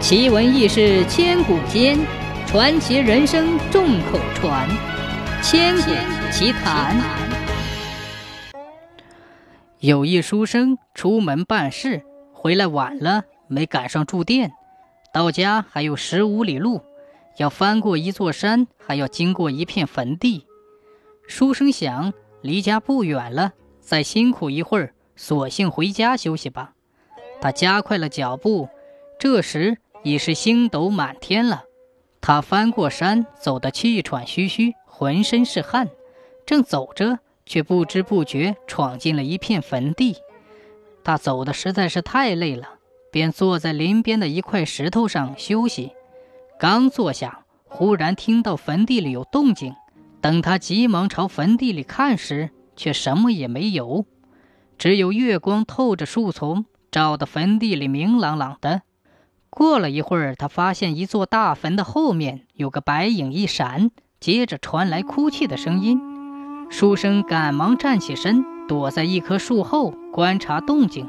奇闻异事千古间，传奇人生众口传。千古奇谈。有一书生出门办事，回来晚了，没赶上住店，到家还有十五里路，要翻过一座山，还要经过一片坟地。书生想，离家不远了，再辛苦一会儿，索性回家休息吧。他加快了脚步，这时已是星斗满天了。他翻过山，走得气喘吁吁，浑身是汗。正走着，却不知不觉闯进了一片坟地。他走的实在是太累了，便坐在林边的一块石头上休息。刚坐下，忽然听到坟地里有动静。等他急忙朝坟地里看时，却什么也没有，只有月光透着树丛。照得坟地里明朗朗的。过了一会儿，他发现一座大坟的后面有个白影一闪，接着传来哭泣的声音。书生赶忙站起身，躲在一棵树后观察动静。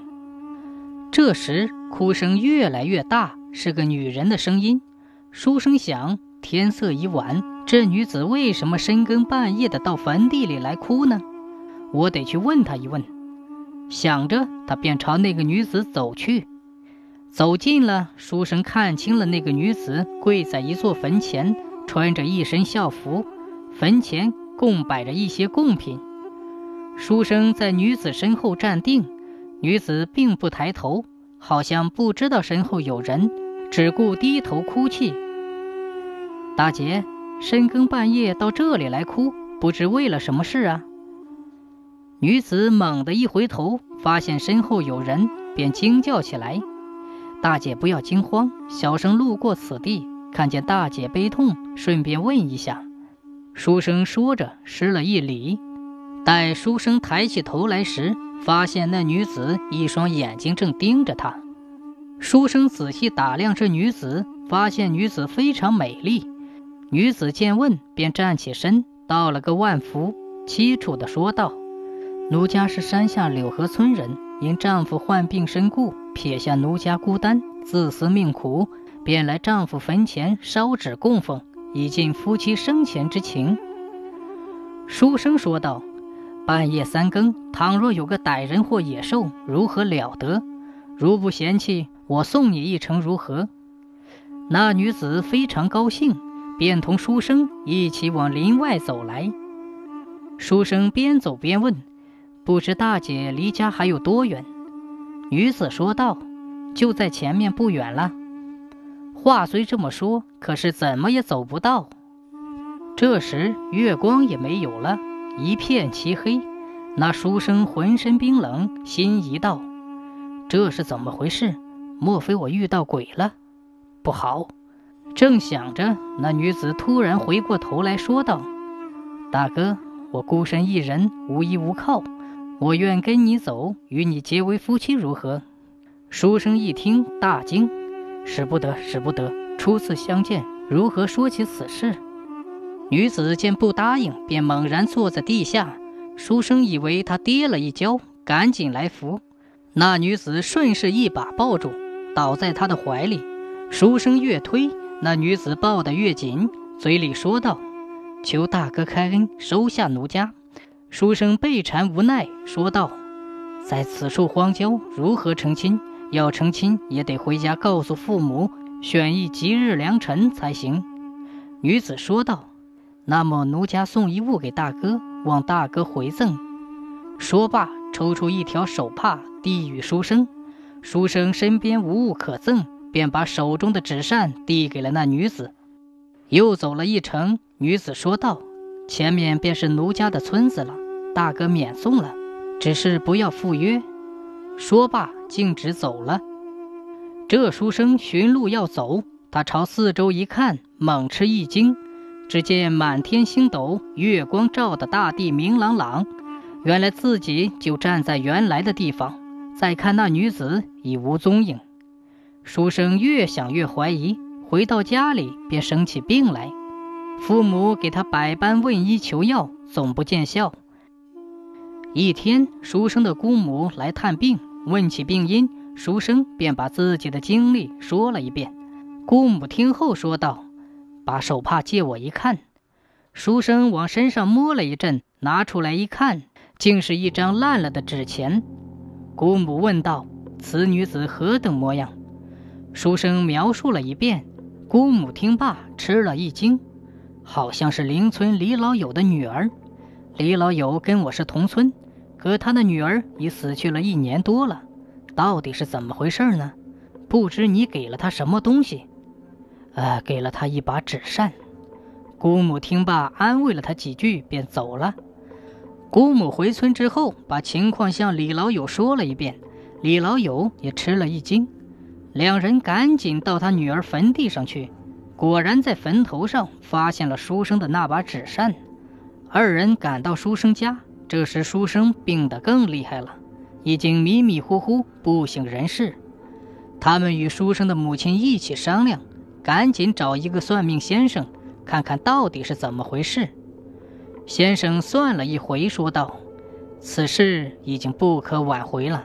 这时，哭声越来越大，是个女人的声音。书生想：天色已晚，这女子为什么深更半夜的到坟地里来哭呢？我得去问她一问。想着，他便朝那个女子走去。走近了，书生看清了那个女子跪在一座坟前，穿着一身校服，坟前供摆着一些贡品。书生在女子身后站定，女子并不抬头，好像不知道身后有人，只顾低头哭泣。大姐，深更半夜到这里来哭，不知为了什么事啊？女子猛地一回头，发现身后有人，便惊叫起来：“大姐不要惊慌，小生路过此地，看见大姐悲痛，顺便问一下。”书生说着施了一礼。待书生抬起头来时，发现那女子一双眼睛正盯着他。书生仔细打量这女子，发现女子非常美丽。女子见问，便站起身，道了个万福，凄楚地说道。奴家是山下柳河村人，因丈夫患病身故，撇下奴家孤单，自私命苦，便来丈夫坟前烧纸供奉，以尽夫妻生前之情。书生说道：“半夜三更，倘若有个歹人或野兽，如何了得？如不嫌弃，我送你一程，如何？”那女子非常高兴，便同书生一起往林外走来。书生边走边问。不知大姐离家还有多远？女子说道：“就在前面不远了。”话虽这么说，可是怎么也走不到。这时月光也没有了，一片漆黑。那书生浑身冰冷，心疑道：“这是怎么回事？莫非我遇到鬼了？不好！”正想着，那女子突然回过头来说道：“大哥，我孤身一人，无依无靠。”我愿跟你走，与你结为夫妻，如何？书生一听，大惊，使不得，使不得！初次相见，如何说起此事？女子见不答应，便猛然坐在地下。书生以为他跌了一跤，赶紧来扶。那女子顺势一把抱住，倒在他的怀里。书生越推，那女子抱得越紧，嘴里说道：“求大哥开恩，收下奴家。”书生被缠无奈，说道：“在此处荒郊，如何成亲？要成亲，也得回家告诉父母，选一吉日良辰才行。”女子说道：“那么奴家送一物给大哥，望大哥回赠。”说罢，抽出一条手帕，递与书生。书生身边无物可赠，便把手中的纸扇递给了那女子。又走了一程，女子说道：“前面便是奴家的村子了。”大哥免送了，只是不要赴约。说罢，径直走了。这书生寻路要走，他朝四周一看，猛吃一惊，只见满天星斗，月光照得大地明朗朗。原来自己就站在原来的地方。再看那女子已无踪影。书生越想越怀疑，回到家里便生起病来。父母给他百般问医求药，总不见效。一天，书生的姑母来探病，问起病因，书生便把自己的经历说了一遍。姑母听后说道：“把手帕借我一看。”书生往身上摸了一阵，拿出来一看，竟是一张烂了的纸钱。姑母问道：“此女子何等模样？”书生描述了一遍。姑母听罢，吃了一惊，好像是邻村李老友的女儿。李老友跟我是同村，可他的女儿已死去了一年多了，到底是怎么回事呢？不知你给了他什么东西？呃，给了他一把纸扇。姑母听罢，安慰了他几句，便走了。姑母回村之后，把情况向李老友说了一遍，李老友也吃了一惊。两人赶紧到他女儿坟地上去，果然在坟头上发现了书生的那把纸扇。二人赶到书生家，这时书生病得更厉害了，已经迷迷糊糊不省人事。他们与书生的母亲一起商量，赶紧找一个算命先生。看看到底是怎么回事。先生算了一回，说道：“此事已经不可挽回了。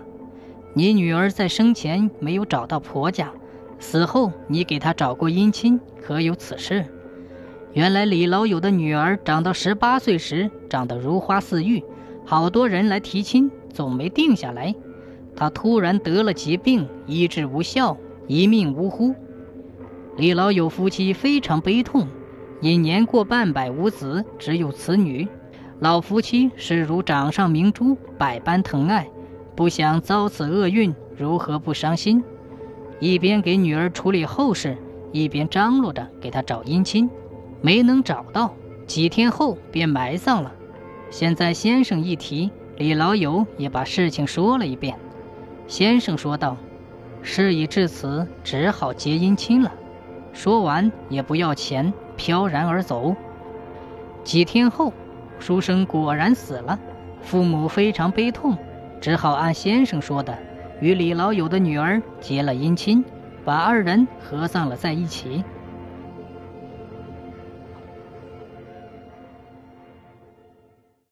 你女儿在生前没有找到婆家，死后你给他找过姻亲，可有此事？原来李老友的女儿长到十八岁时，长得如花似玉，好多人来提亲，总没定下来。她突然得了疾病，医治无效，一命呜呼。李老友夫妻非常悲痛。”因年过半百无子，只有此女，老夫妻视如掌上明珠，百般疼爱，不想遭此厄运，如何不伤心？一边给女儿处理后事，一边张罗着给她找姻亲，没能找到，几天后便埋葬了。现在先生一提，李老友也把事情说了一遍。先生说道：“事已至此，只好结姻亲了。”说完也不要钱。飘然而走。几天后，书生果然死了，父母非常悲痛，只好按先生说的，与李老友的女儿结了姻亲，把二人合葬了在一起。